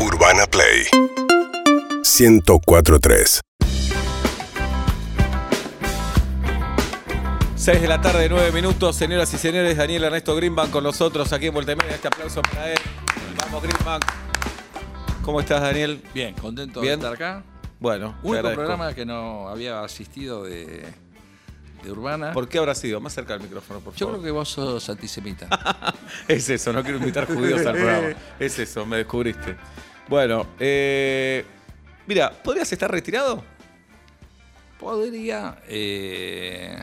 Urbana Play 1043 6 de la tarde, 9 minutos. Señoras y señores, Daniel Ernesto Greenbank con nosotros aquí en Voltemedia. Este aplauso para él. Vamos, Greenbank. ¿Cómo estás, Daniel? Bien, contento Bien. de estar acá. Bueno, Único programa que no había asistido de, de Urbana. ¿Por qué habrá sido? Más cerca del micrófono, por Yo favor. creo que vos sos antisemita. Es eso, no quiero invitar judíos al programa. Es eso, me descubriste. Bueno, eh, mira, ¿podrías estar retirado? Podría. Eh,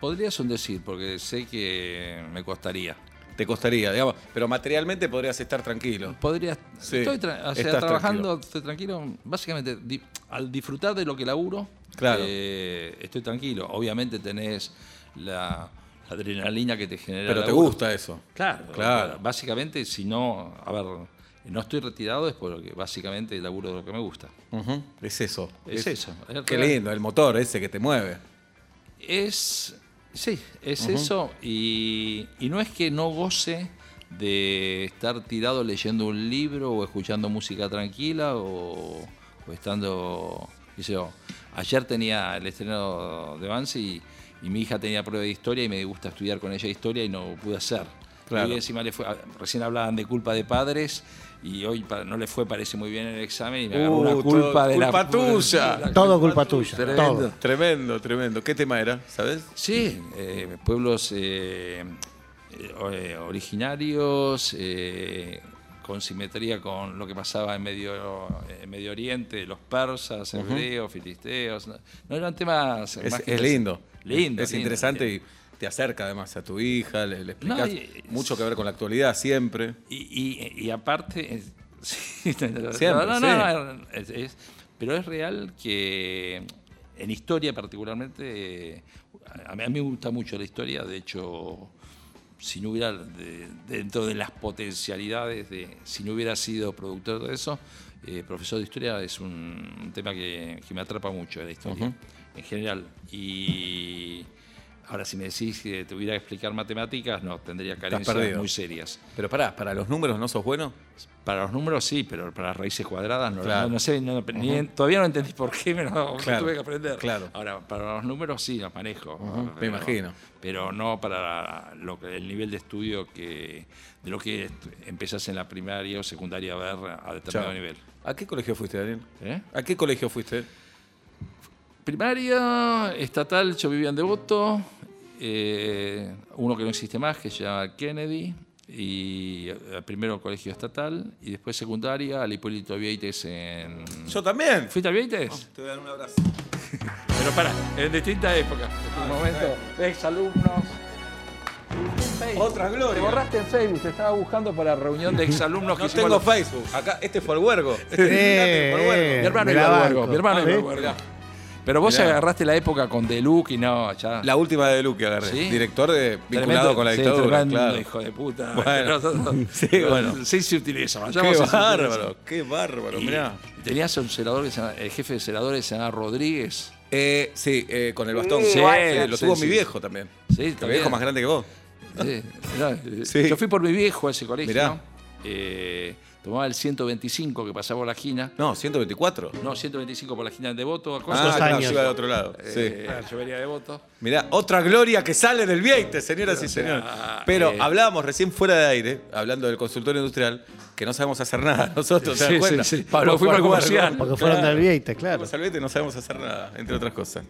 podría decir, porque sé que me costaría. Te costaría, digamos, pero materialmente podrías estar tranquilo. Podría. Sí, estoy tra- o sea, trabajando, estoy tranquilo. Básicamente, di- al disfrutar de lo que laburo, Claro. eh, estoy tranquilo. Obviamente tenés la, adrenalina que te genera. Pero te laburo. gusta eso. Claro. claro. Básicamente, si no, a ver, no estoy retirado es porque básicamente el laburo de lo que me gusta. Es eso. Es eso, es Qué lindo, el motor ese que te mueve. Es, sí, es eso y, y no es que no goce de estar tirado leyendo un libro o escuchando música tranquila o, o estando, qué sé yo. Ayer tenía el estreno de Vance y, y mi hija tenía prueba de historia y me gusta estudiar con ella historia y no pude hacer. Claro. Y encima le fue, recién hablaban de culpa de padres y hoy no le fue, parece muy bien el examen y me agarró Uh, una todo- culpa de culpa la tuya. la Todo culpa tuya, Tremendo. todo. Tremendo, tremendo. ¿Qué tema era? ¿Sabes? Sí, eh, pueblos eh, eh, originarios, eh, con simetría con lo que pasaba en Medio, en Medio Oriente, los persas, hebreos, filisteos. No, no eran temas... Es, más que es lindo. Lindo. Es, lindo, interesante lindo. y te acerca además a tu hija, le, le explicas No, y- mucho que ver con la actualidad siempre. Y, y- y aparte, es- sí, Siempre, no, no, sí. no, es- es- pero es real que en historia particularmente, a mí, a mí me gusta mucho la historia, de hecho, si no hubiera, de- dentro de las potencialidades, de si no hubiera sido productor de eso, eh, profesor de historia es un, un tema que, que me atrapa mucho, la historia, en general. Y... Ahora, si me decís que tuviera que explicar matemáticas, no, tendría carencias muy serias. Pero pará, ¿para los números no sos bueno? Para los números sí, pero para las raíces cuadradas no, Claro. no, no sé, no- ni todavía no entendí por qué, me lo Claro, tuve que aprender. claro. Ahora, para los números sí los manejo. me imagino. Pero no para lo que, el nivel de estudio que de lo que empezás en la primaria o secundaria a ver a determinado Chao. nivel. ¿A qué colegio fuiste, Daniel? ¿Eh? ¿A qué colegio fuiste? Primaria, estatal, yo vivía en Devoto, eh, uno que no existe más, que se llama Kennedy, y eh, primero colegio estatal, y después secundaria, al Hipólito Vieites en... Yo también. ¿Fuiste al Vieites? Te voy a dar un abrazo. Pero para, en distintas épocas. En un momento, exalumnos. Otra Te gloria. borraste en Facebook, te estaba buscando para reunión de exalumnos que No tengo Facebook. Acá, este fue el huergo. Este Eh, fue el huergo. Mi hermano iba al huergo, mi hermano Ah, iba al huergo. Pero vos Mirá. agarraste la época con Deluc y no, ya. La última de Luque agarré. ¿Sí? Director de, vinculado Tremendo- con la sí, dictadura, tremendo claro. hijo de puta. Bueno. Sí, bueno. Sí se utiliza. Qué se bárbaro, utiliza. qué bárbaro, mirá. Tenías un senador que se llama- el jefe de senadores se llama Rodríguez. Eh, sí, eh, con el bastón. Sí, lo sí, tuvo sí. mi viejo también. Sí, Mi también. viejo más grande que vos. Sí, eh, Sí. Yo fui por mi viejo a ese colegio. Mirá. Tomaba el 125 que pasaba por la esquina. No, 124. No, 125 por la esquina de Devoto. Ah, Acosta. claro, años. yo iba de otro lado. Eh, Sí. Yo venía de Devoto. Mirá, otra gloria que sale del Vieite, señoras y señores. Pero eh, hablábamos recién fuera de aire, hablando del consultorio industrial, que no sabemos hacer nada nosotros, ¿te das Sí, cuenta? sí, sí. Pablo, fuimos al comercial. Porque fueron del Vieite, claro. Fuimos al Vieite y no sabemos hacer nada, entre otras cosas.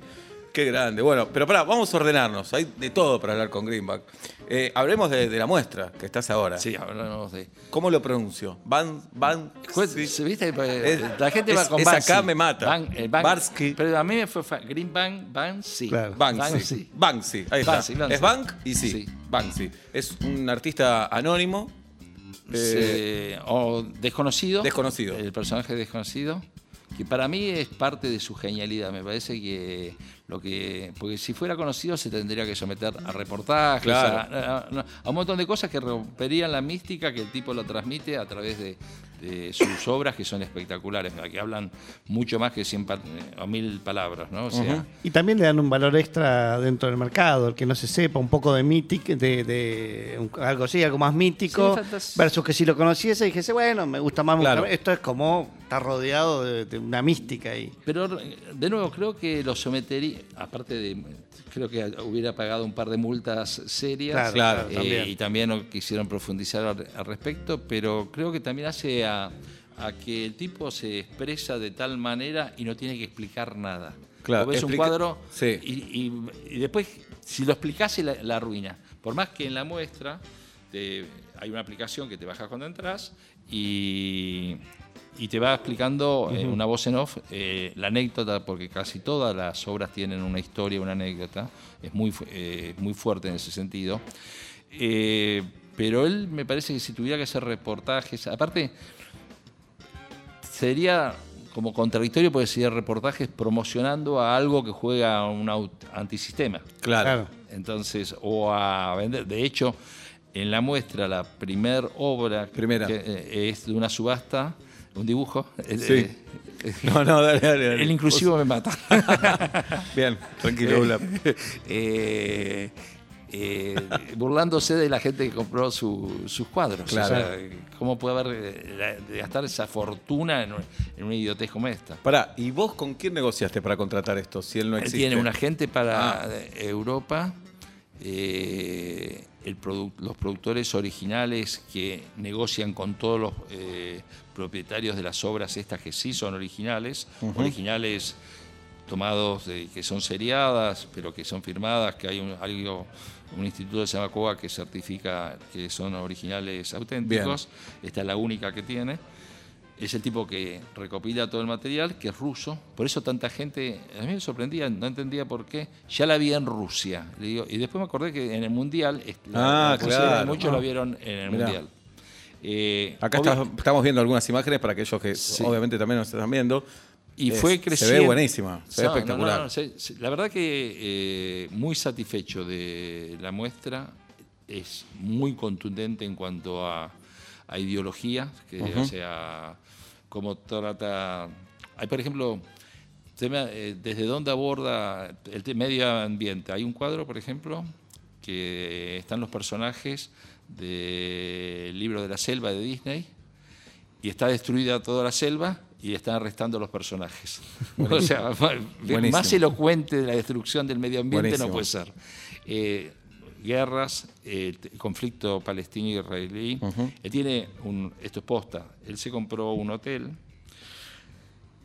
Qué grande. Bueno, pero pará, vamos a ordenarnos. Hay de todo para hablar con Greenback. Eh, hablemos de, de la muestra que estás ahora. Sí, hablamos de. ¿Cómo lo pronuncio? Van, Van. Pues, sí. ¿se ¿Viste? Pues, Es- la gente es- va con es Banksy. acá me mata. Ban- Ban- Barsky. Pero a mí me fue fa- Green Bank, Banksy. Claro. Banksy. Banksy. Ahí está. Banksy, Banksy. ¿Es Bank? Y sí. Sí. Banksy. Es un artista anónimo. eh, Se- o desconocido. Desconocido. El personaje desconocido. Que para mí es parte de su genialidad. Me parece que lo que. Porque si fuera conocido se tendría que someter a reportajes, Claro. a, a- a un montón de cosas que romperían la mística que el tipo lo transmite a través de, de sus obras que son espectaculares, que hablan mucho más que 100 pa- o mil palabras, ¿no? O sea, Y también le dan un valor extra dentro del mercado, el que no se sepa, un poco de mític, de, de un- algo así, algo más mítico, Sí, versus que si lo conociese y dijese, bueno, me gusta más, Claro. más. esto es como estar rodeado de, de una mística ahí. Pero de nuevo, creo que lo sometería, aparte de, creo que hubiera pagado un par de multas serias. Claro, claro, eh, también. Y también no quisieron profundizar al, al respecto, pero creo que también hace a, a que el tipo se expresa de tal manera y no tiene que explicar nada. Claro, ves un explica- cuadro sí. y, y- y después, si lo explicase, la, la arruina. Por más que en la muestra te- hay una aplicación que te bajas cuando entras y, y te va explicando eh, una voz en off eh, la anécdota, porque casi todas las obras tienen una historia, una anécdota. Es muy, eh, muy fuerte en ese sentido. Eh, pero él me parece que si tuviera que hacer reportajes, aparte sería como contradictorio porque sería reportajes promocionando a algo que juega un antisistema. Claro. Entonces, o a vender. De hecho, en la muestra, la primer obra Primera. que, eh, es de una subasta, un dibujo. eh, Sí. eh, No, no, dale, dale. dale. el inclusivo me mata. Bien, tranquilo. Eh, eh, burlándose de la gente que compró su- sus cuadros. Claro. O sea, ¿Cómo puede haber la- gastar esa fortuna en, en una idiotez como esta? Pará, ¿y vos con quién negociaste para contratar esto si él no existe? tiene un agente para Ah. Europa, eh, el produ- los productores originales que negocian con todos los eh, propietarios de las obras estas que sí son originales, originales tomados de- que son seriadas, pero que son firmadas, que hay un, algo, un instituto que se llama COA que certifica que son originales auténticos. Esta es la única que tiene. Es el tipo que recopila todo el material, que es ruso. Por eso tanta gente, a mí me sorprendía, no entendía por qué. Ya la vi en Rusia. Le digo, y después me acordé que en el Mundial, Ah, la claro. muchos Ah. la vieron en el Mirá. Mundial. Eh, Acá está- estamos viendo algunas imágenes para aquellos que Sí. obviamente también nos están viendo. Y Es- fue creciendo. Se ve buenísima, se ve No, espectacular. no, no, se- se- la verdad que eh, muy satisfecho de la muestra. Es muy contundente en cuanto a, a ideología, que, o sea, cómo trata. Hay, por ejemplo, eh, desde dónde aborda el medio ambiente. Hay un cuadro, por ejemplo, que están los personajes del libro de la selva de Disney y está destruida toda la selva y están arrestando a los personajes. o sea, Buenísimo. más elocuente de la destrucción del medio ambiente Buenísimo. no puede ser. Eh, guerras, eh, conflicto palestino-israelí. Él tiene un, esto es posta, él se compró un hotel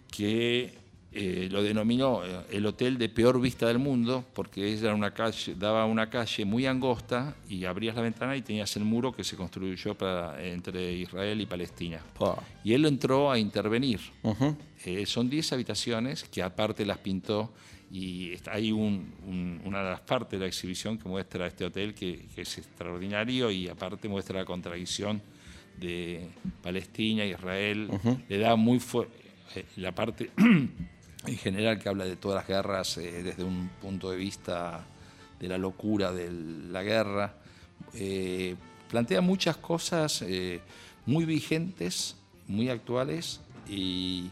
que eh, lo denominó eh, el hotel de peor vista del mundo, porque era una calle, daba una calle muy angosta y abrías la ventana y tenías el muro que se construyó para, entre Israel y Palestina. Pa. Y él entró a intervenir. Eh, son 10 habitaciones que aparte las pintó y hay un- un- una de las partes de la exhibición que muestra este hotel que, que es extraordinario y aparte muestra la contradicción de Palestina, Israel. Le da muy fuerte la parte en general que habla de todas las guerras eh, desde un punto de vista de la locura de la guerra. Eh, plantea muchas cosas eh, muy vigentes, muy actuales y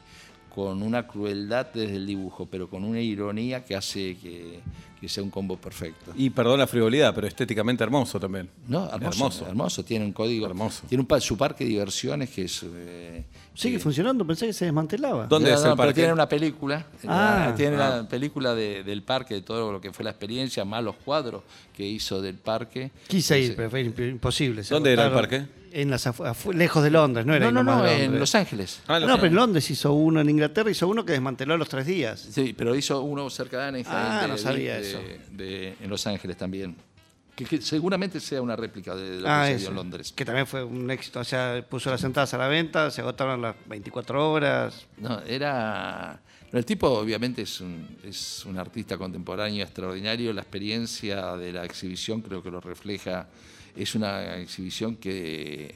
con una crueldad desde el dibujo, pero con una ironía que hace que, que sea un combo perfecto. Y perdón la frivolidad, pero estéticamente hermoso también. No, hermoso, hermoso, Tiene un código. Hermoso. Tiene un su parque de diversiones que es. eh, Sigue eh, funcionando, pensé que se desmantelaba. ¿Dónde no, es no, el pero parque? tiene una película. Ah, la- tiene ah. la película de- del parque, de todo lo que fue la experiencia, más los cuadros que hizo del parque. Quise ir, pero fue imp- imposible. ¿Dónde era el parque? En las lejos de Londres, no era No, no, no, en. Los Ángeles. Ah, No, pero en Londres hizo uno, en Inglaterra hizo uno que desmanteló a los tres días. Sí, pero hizo uno cerca de Anaheim, Ah, de- no sabía de- eso. de- en Los Ángeles también. Que, que seguramente sea una réplica de lo Ah, que dio en Londres. Que también fue un éxito. O sea, puso las entradas a la venta, se agotaron las 24 horas. No, era. no, el tipo, obviamente, es un, es un artista contemporáneo extraordinario. La experiencia de la exhibición creo que lo refleja. Es una exhibición que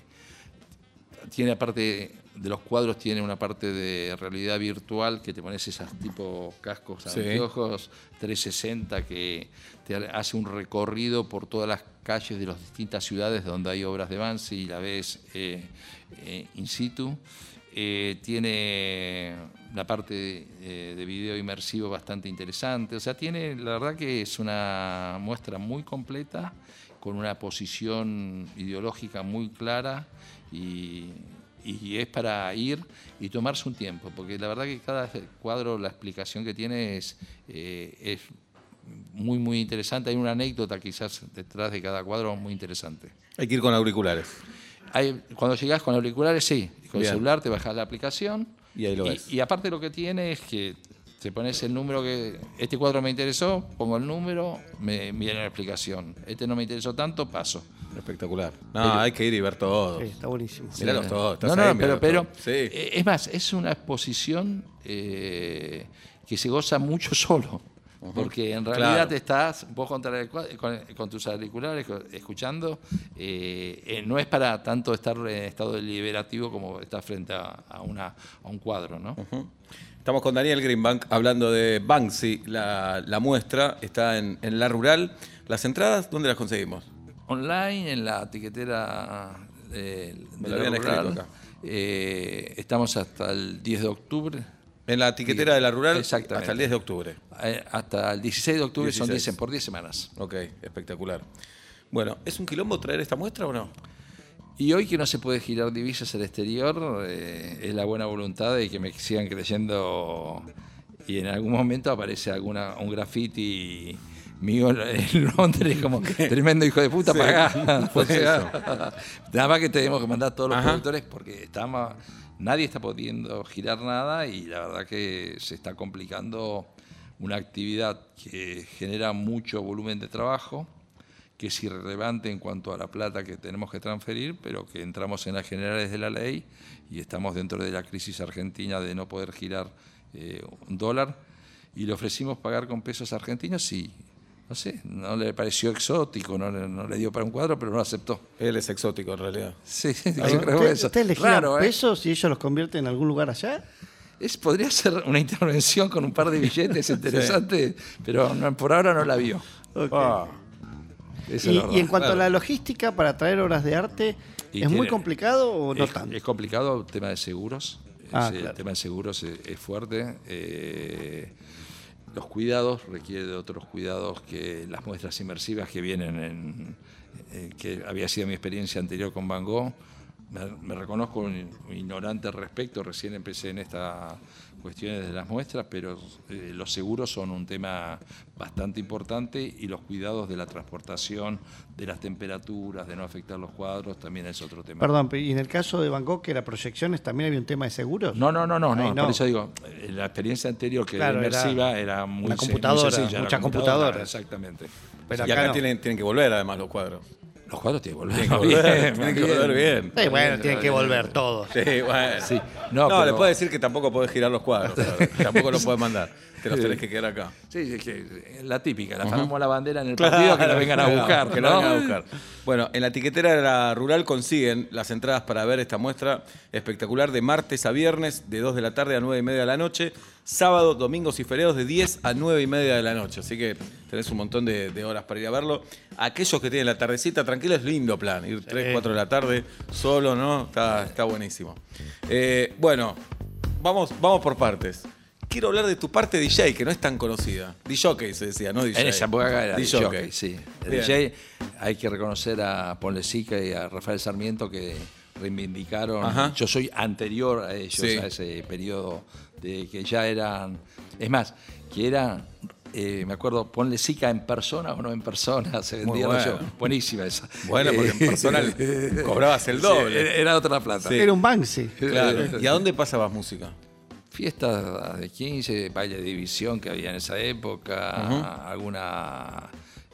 tiene, aparte de los cuadros tiene una parte de realidad virtual que te pones esos tipo cascos Sí. anteojos 360 que te hace un recorrido por todas las calles de las distintas ciudades donde hay obras de Banksy y la ves eh, eh, in situ. Eh, tiene la parte eh, de video inmersivo bastante interesante. O sea, tiene, la verdad que es una muestra muy completa, con una posición ideológica muy clara y, y es para ir y tomarse un tiempo, porque la verdad que cada cuadro, la explicación que tiene es, eh, es muy, muy interesante. Hay una anécdota quizás detrás de cada cuadro muy interesante. Hay que ir con auriculares. Hay- cuando llegás con auriculares, sí, con Bien. el celular te bajas la aplicación. Y ahí lo ves. Y aparte lo que tiene es que te pones el número que. Este cuadro me interesó, pongo el número, me viene la explicación. Este no me interesó tanto, paso. Espectacular. No, hay que ir y ver todo. Sí, está buenísimo. Míralos todos. estás No, no, ahí, pero, pero todos. Sí. eh, es más, es una exposición eh, que se goza mucho solo. Porque en realidad Claro. te estás vos contra el con, con tus auriculares escuchando. eh, eh, no es para tanto estar en estado deliberativo como estar frente a, a una, a un cuadro, ¿no? Estamos con Daniel Greenbank hablando de Banksy. La, la muestra está en, en La Rural. ¿Las entradas dónde las conseguimos? Online, en la etiquetera eh, Me de lo la habían rural. escrito acá. Eh, estamos hasta el 10 de octubre. En la etiquetera de La Rural Exactamente. hasta el 10 de octubre. Eh, hasta el 16 de octubre son 16. 10 por 10 semanas. Ok, espectacular. Bueno, ¿es un quilombo traer esta muestra o no? Y hoy que no se puede girar divisas al exterior, eh, es la buena voluntad de que me sigan creyendo y en algún momento aparece alguna un graffiti mío en Londres como tremendo hijo de puta, Sí, pagá. fue O sea, nada más que tenemos que mandar a todos los Ajá. productores porque estamos, nadie está pudiendo girar nada y la verdad que se está complicando una actividad que genera mucho volumen de trabajo que es irrelevante en cuanto a la plata que tenemos que transferir, pero que entramos en las generales de la ley y estamos dentro de la crisis argentina de no poder girar eh, un dólar. Y le ofrecimos pagar con pesos argentinos y, no sé, no le pareció exótico, no, le- no le dio para un cuadro, pero no aceptó. Él es exótico en realidad. Sí, yo ¿Usted- creo eso. ¿Ustedes le giran Raro, ¿eh? pesos y ellos los convierten en algún lugar allá? Es, podría ser una intervención con un par de billetes interesante, pero no- por ahora no la vio. Ah, Y, en cuanto a la logística para traer obras de arte, Y ¿es muy complicado o no es, tanto? es complicado el tema de seguros. Ah, claro. El tema de seguros es, es fuerte. Eh, los cuidados requiere de otros cuidados que las muestras inmersivas que vienen en eh, que había sido mi experiencia anterior con Van Gogh. Me, reconozco ignorante al respecto, recién empecé en estas cuestiones de las muestras, pero eh, los seguros son un tema bastante importante y los cuidados de la transportación, de las temperaturas, de no afectar los cuadros, también es otro tema. Perdón, ¿y en el caso de Van Gogh, que era proyecciones, también había un tema de seguros? No, no, no, no, no, no. por eso digo, la experiencia anterior que Claro, era era inmersiva era, muy, una se- muy computadora, sencilla, mucha la computadora. Exactamente. Pero y acá acá no. tienen, tienen que volver además los cuadros. Los cuadros tienen que volver. Tienen que volver, bien, tienen que volver bien. Eh, bueno, tienen que volver todos. Sí, bueno. Sí. No, No, le pero- puedo decir que tampoco podés girar los cuadros. tampoco los podés mandar. Te los tenés que quedar acá. Sí, sí, que la típica, la fanamos la bandera en el Claro, partido que la vengan a buscar. Que ¿no? la vengan a buscar. Bueno, en la etiquetera de la rural consiguen las entradas para ver esta muestra espectacular de martes a viernes, de 2 de la tarde a 9 y media de la noche, sábado, domingos y feriados de 10 a 9 y media de la noche. Así que tenés un montón de, de horas para ir a verlo. Aquellos que tienen la tardecita tranquila es lindo plan. Ir 3, 4 de la tarde solo, ¿no? Está, está buenísimo. Eh, bueno, vamos, vamos por partes. Quiero hablar de tu parte DJ, que no es tan conocida. DJ se decía, no DJ. En esa época era DJ. DJ, sí. El. DJ, hay que reconocer a Ponlecica y a Rafael Sarmiento que reivindicaron. Ajá. Yo soy anterior a ellos, Sí. a ese periodo de que ya eran. Es más, que era. eh, me acuerdo, ponle Sica en persona o no en persona, se vendía bueno. yo. Buenísima esa. Bueno, porque en persona cobrabas el doble. sí, era otra plata. Sí. Era un Banksy. Claro. ¿Y a dónde pasabas música? Fiestas de 15, baile de división que había en esa época, alguna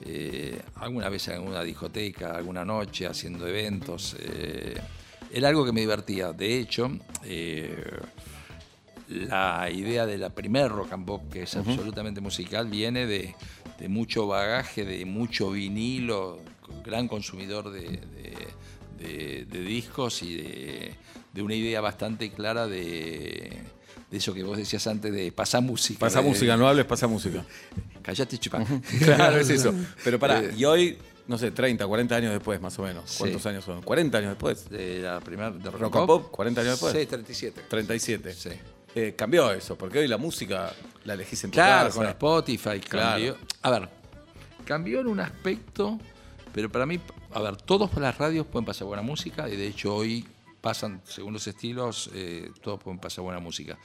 eh, alguna vez en alguna discoteca, alguna noche haciendo eventos. eh, era algo que me divertía. De hecho, eh, la idea de la primer rock and pop, que es absolutamente musical, viene de, de mucho bagaje, de mucho vinilo, gran consumidor de, de- de- de discos y de, de una idea bastante clara de, de eso que vos decías antes de pasar música. Pasa de- música, no hables, pasa música. Callate, chupá. Claro, es eso. Pero pará, Eh, y hoy, no sé, 30, 40 años después, más o menos. Sí. ¿Cuántos años son? 40 años después. De la primera de Rock and Pop, 40 años después. Sí, 37. 37. Sí. Eh, cambió eso, porque hoy la música la elegís en tu Claro, casa. con Spotify Claro. cambió. A ver, cambió en un aspecto, pero para mí, a ver, todos por las radios pueden pasar buena música y de hecho hoy pasan, según los estilos, eh, todos pueden pasar buena música.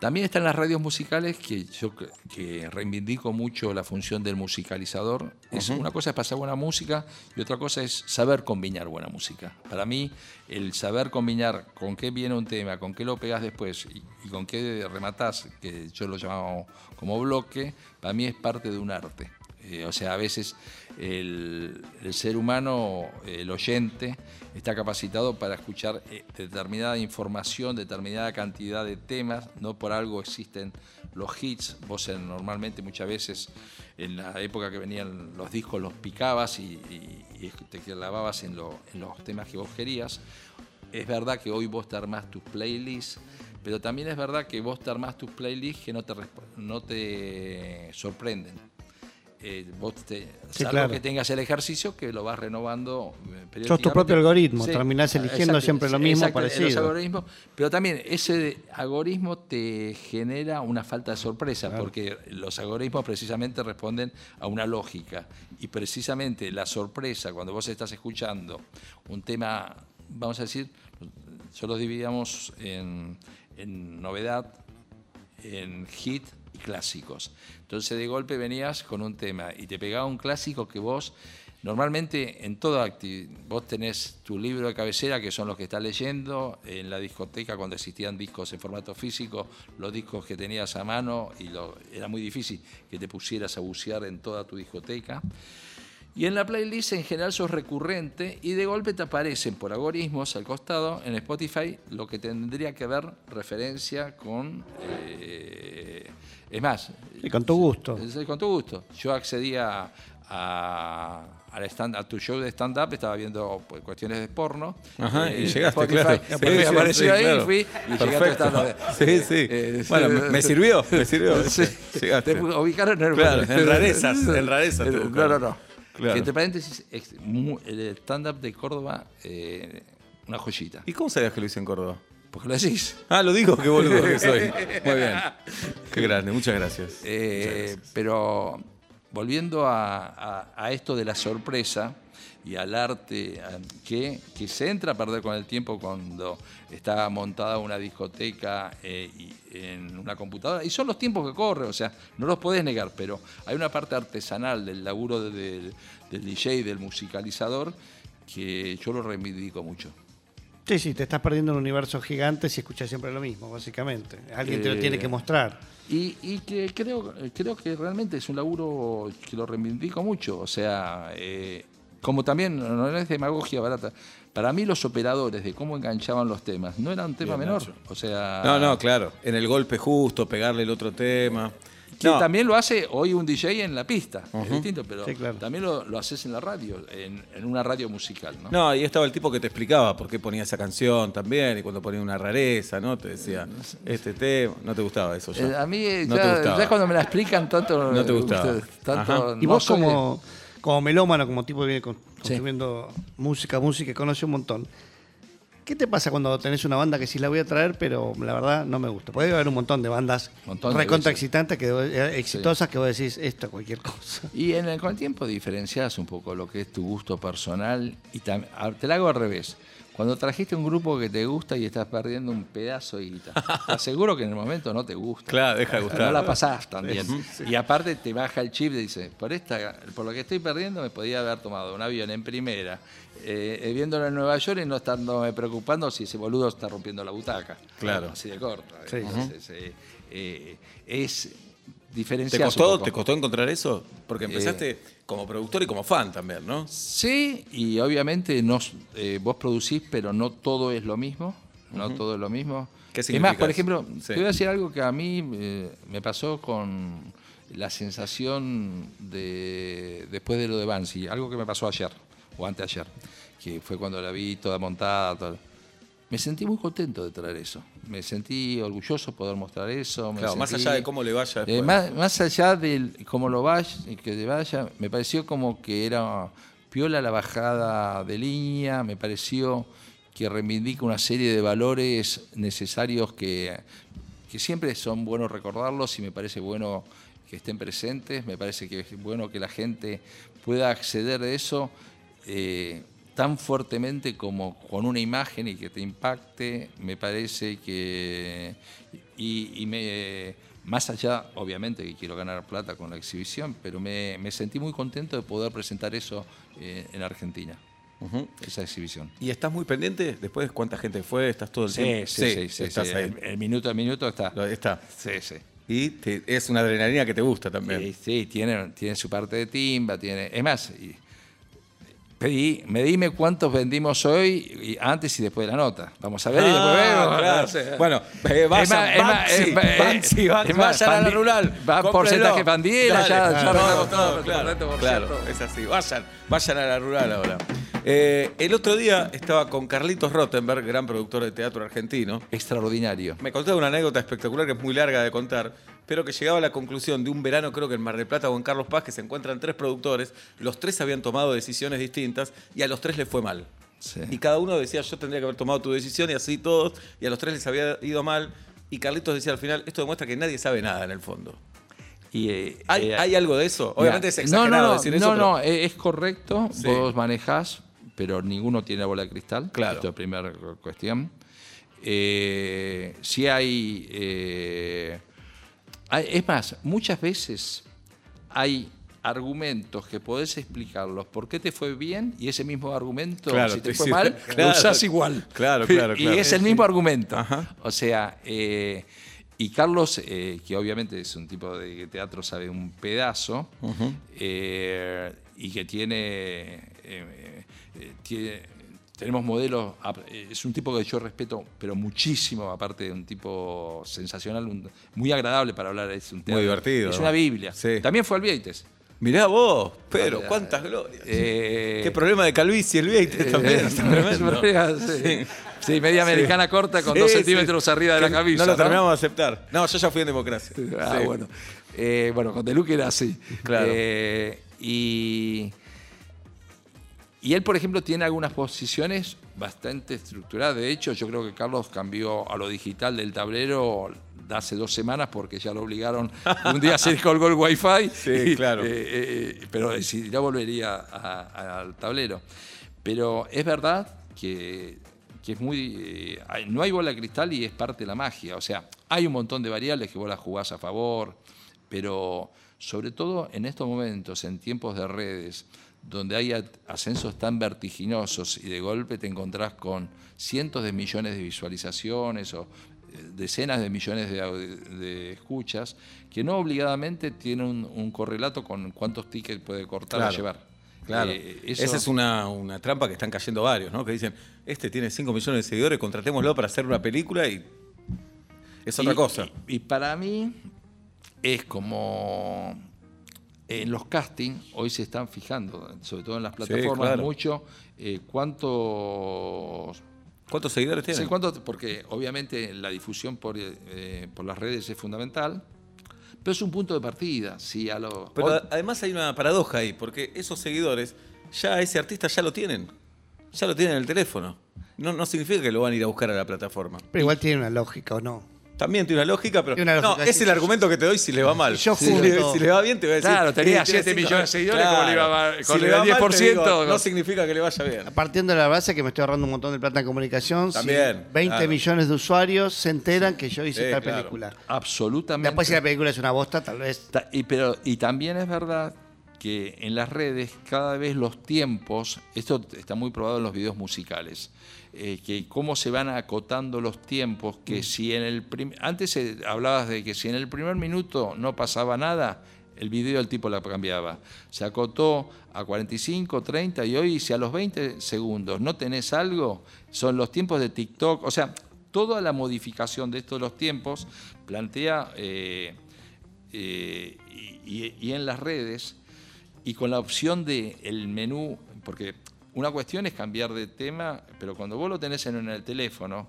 También están las radios musicales que yo que- reivindico mucho la función del musicalizador. Es una cosa es pasar buena música y otra cosa es saber combinar buena música. Para mí el saber combinar con qué viene un tema, con qué lo pegas después y, y con qué rematás, que yo lo llamo como bloque, para mí es parte de un arte. Eh, o sea, a veces el, ser humano, el oyente, está capacitado para escuchar eh, determinada información, determinada cantidad de temas, no por algo existen los hits, vos en- normalmente muchas veces en la época que venían los discos los picabas y, te clavabas en, lo- en los temas que vos querías. Es verdad que hoy vos te armás tus playlists, pero también es verdad que vos te armás tus playlists que no te, no te sorprenden. Eh, vos te, Sí, salvo claro. que tengas el ejercicio que lo vas renovando eh, Sos tu propio algoritmo, terminás eligiendo siempre lo mismo, exacto, parecido. los algoritmos, pero también ese algoritmo te genera una falta de sorpresa, porque los algoritmos precisamente responden a una lógica. Y precisamente la sorpresa, cuando vos estás escuchando un tema, vamos a decir, yo los dividíamos en, en novedad, en hit y clásicos. Entonces de golpe venías con un tema y te pegaba un clásico que vos normalmente en toda actividad, vos tenés tu libro de cabecera que son los que estás leyendo, en la discoteca cuando existían discos en formato físico, los discos que tenías a mano y lo, era muy difícil que te pusieras a bucear en toda tu discoteca. Y en la playlist en general sos recurrente y de golpe te aparecen por algoritmos al costado en Spotify lo que tendría que ver referencia con... eh, es más... Y con tu gusto. es- Con tu gusto. Yo accedía a, stand, a tu show de stand-up, estaba viendo pues, cuestiones de porno. Ajá, y eh, llegaste, Spotify, claro. y Sí, sí, apareció sí, ahí claro. y fui y llegué a tu Perfecto. stand-up. Sí, sí. Eh, bueno, me, me sirvió, me sirvió. Sí. Llegaste. Te ubicaron en el Claro, en rarezas, en rarezas te No, no, no. Claro. Que entre paréntesis, el stand-up de Córdoba, eh, una joyita. ¿Y cómo sabías que lo hice en Córdoba? Porque lo decís. Ah, lo digo, qué boludo que soy. Muy bien. Qué grande, muchas gracias. Eh, pero volviendo a, a- a esto de la sorpresa y al arte a- que, que se entra a perder con el tiempo cuando está montada una discoteca eh, y en una computadora. Y son los tiempos que corren, o sea, no los podés negar, pero hay una parte artesanal del laburo de- del, del DJ, del musicalizador, que yo lo reivindico mucho. Sí, sí, te estás perdiendo un universo gigante si escuchas siempre lo mismo, básicamente. Alguien te lo Eh, tiene que mostrar. Y, y que creo, creo que realmente es un laburo que lo reivindico mucho. O sea, eh, como también no es demagogia barata. Para mí los operadores de cómo enganchaban los temas no era un tema Bien, menor. Nacho. O sea, No, no, claro. En el golpe justo, pegarle el otro tema. Que No, también lo hace hoy un DJ en la pista. Es distinto, pero Sí, claro. también lo, lo haces en la radio, en, en una radio musical. ¿no? No, ahí estaba el tipo que te explicaba por qué ponía esa canción también y cuando ponía una rareza, ¿no? Te decía, este tema, no te gustaba eso ya. Eh, a mí eh, no ya, gustaba. ya cuando me la explican tanto... No te gustaba. eh, tanto. Y vos como, como melómano, como tipo que viene con- consumiendo música, música, y conoce un montón. ¿Qué te pasa cuando tenés una banda que sí la voy a traer, pero la verdad no me gusta? Puede haber un montón de bandas recontra excitantes, que, eh, exitosas que vos decís esto, cualquier cosa. Y en el, con el tiempo diferencias un poco lo que es tu gusto personal y te la hago al revés. Cuando trajiste un grupo que te gusta y estás perdiendo un pedazo de guita, te aseguro que en el momento no te gusta. Claro, deja de gustar. No la pasás tan bien. Y aparte te baja el chip y dice, por esta, por lo que estoy perdiendo me podía haber tomado un avión en primera, eh, eh, viéndolo en Nueva York y no estándome preocupando si ese boludo está rompiendo la butaca. Claro. Así de corta. Sí. Entonces, eh, eh, es ¿Te costó, ¿Te costó encontrar eso? Porque Eh, empezaste como productor y como fan también, ¿no? Sí, y obviamente no, eh, vos producís, pero no todo es lo mismo. No todo es lo mismo. ¿Qué es significa más, por ejemplo, Sí. te voy a decir algo que a mí eh, me pasó con la sensación de después de lo de Bansi, algo que me pasó ayer o anteayer, que fue cuando la vi toda montada. toda- me sentí muy contento de traer eso. Me sentí orgulloso de poder mostrar eso. Claro, más allá de cómo le vaya eh, más allá de cómo lo vaya, que le vaya, me pareció como que era piola la bajada de línea, me pareció que reivindica una serie de valores necesarios que, que siempre son buenos recordarlos y me parece bueno que estén presentes, me parece que es bueno que la gente pueda acceder a eso eh, tan fuertemente como con una imagen y que te impacte, me parece que... Y, y me, más allá, obviamente que quiero ganar plata con la exhibición, pero me, me sentí muy contento de poder presentar eso eh, en Argentina, esa exhibición. ¿Y estás muy pendiente? Después, ¿cuánta gente fue? ¿Estás todo el Sí, tiempo? sí, sí, sí, estás sí, ahí. El, el minuto a minuto está. Está. Sí, sí. Y te- es una adrenalina que te gusta también. Sí, sí, tiene, tiene su parte de timba, tiene. Es más, y- pedí, me dime cuántos vendimos hoy, y antes y después de la nota. Vamos a ver y después Ah, vemos. claro. O sea, Bueno, eh, es más, Banksy, Banksy, vayan a la rural. Va porcentaje ya, ya todo, todo, claro, es así. Vayan, vayan a la rural ahora. Eh, el otro día estaba con Carlitos Rottenberg, gran productor de teatro argentino. Extraordinario. Me contaba una anécdota espectacular que es muy larga de contar, pero que llegaba a la conclusión de un verano, creo que en Mar del Plata o en Carlos Paz, que se encuentran tres productores, los tres habían tomado decisiones distintas y a los tres les fue mal. Sí. Y cada uno decía, yo tendría que haber tomado tu decisión y así todos, y a los tres les había ido mal. Y Carlitos decía al final, esto demuestra que nadie sabe nada en el fondo. Y, eh, ¿Hay, eh, hay algo de eso? Obviamente es exagerado no, no, decir eso. No, pero- no, eh, es correcto. Sí. Vos manejás, pero ninguno tiene la bola de cristal. Claro. Esto es primera cuestión. Eh, si hay- Es más, muchas veces hay argumentos que podés explicarlos por qué te fue bien y ese mismo argumento, Claro, si te te- fue mal, claro. lo usás igual. Claro, claro, Y claro. es el mismo argumento. Ajá. O sea, eh, y Carlos, eh, que obviamente es un tipo de teatro, sabe un pedazo, eh, y que tiene, tiene- tenemos modelos, eh, es un tipo que yo respeto, pero muchísimo, aparte de un tipo sensacional, un- muy agradable para hablar, es un teatro- divertido, Es ¿no? una Biblia. Sí. También fue al Vieites. Mirá vos, pero cuántas glorias. Eh, Qué problema de calvicie el Vieite también. es tremendo. sí. Sí, media americana corta con dos centímetros arriba de la camisa. No lo terminamos de aceptar. No, yo ya fui en democracia. Ah, bueno. Eh, bueno, con De Luque era así. Claro. Eh, y, y él, por ejemplo, tiene algunas posiciones bastante estructuradas. De hecho, yo creo que Carlos cambió a lo digital del tablero de hace dos semanas porque ya lo obligaron. Un día se colgó el wifi. Sí, y, claro. eh, eh, pero si ya volvería a- al tablero. Pero es verdad que, que es muy. eh, no hay bola de cristal y es parte de la magia. O sea, hay un montón de variables que vos las jugás a favor, pero sobre todo en estos momentos, en tiempos de redes, donde hay ascensos tan vertiginosos y de golpe te encontrás con cientos de millones de visualizaciones o eh, decenas de millones de, escuchas, que no obligadamente tienen un, un correlato con cuántos tickets puede cortar o llevar. Claro. Eh, eso- Esa es una, una trampa que están cayendo varios, ¿no? Que dicen, este tiene 5 millones de seguidores, contratémoslo para hacer una película y es otra Y- cosa. Y, y para mí es como en los castings, hoy se están fijando, sobre todo en las plataformas, claro. mucho eh, cuántos... ¿Cuántos seguidores sí, tienen? cuántos- porque obviamente la difusión por, eh, por las redes es fundamental, pero es un punto de partida. Si a lo, Pero hoy- además hay una paradoja ahí, porque esos seguidores, ya ese artista ya lo tienen. Ya lo tienen en el teléfono. No, no significa que lo van a ir a buscar a la plataforma. Pero igual tiene una lógica, ¿o no? También tiene una lógica, pero no, es sí. el argumento que te doy si le va mal. Yo si, le, si le va bien, te voy a decir. Claro, tenía eh, tiene 7 cinco- millones de seguidores, ¿cómo le iba mal? Si le va mal, te 10%, digo, no significa que le vaya bien. Partiendo de la base que me estoy ahorrando un montón de plata en comunicación, si También, 20 claro. millones de usuarios se enteran que yo hice Sí, tal claro. película. absolutamente... Después si la película es una bosta, tal vez. Ta- Y, pero, y también es verdad que en las redes cada vez los tiempos, esto está muy probado en los videos musicales, eh, que cómo se van acotando los tiempos, Mm. que si en el antes eh, hablabas de que si en el primer minuto no pasaba nada, el video el tipo la cambiaba. Se acotó a 45, 30 y hoy si a los 20 segundos no tenés algo, son los tiempos de TikTok, o sea, toda la modificación de estos los tiempos plantea eh, eh, y, y- y en las redes y con la opción de el menú, porque una cuestión es cambiar de tema, pero cuando vos lo tenés en, el teléfono,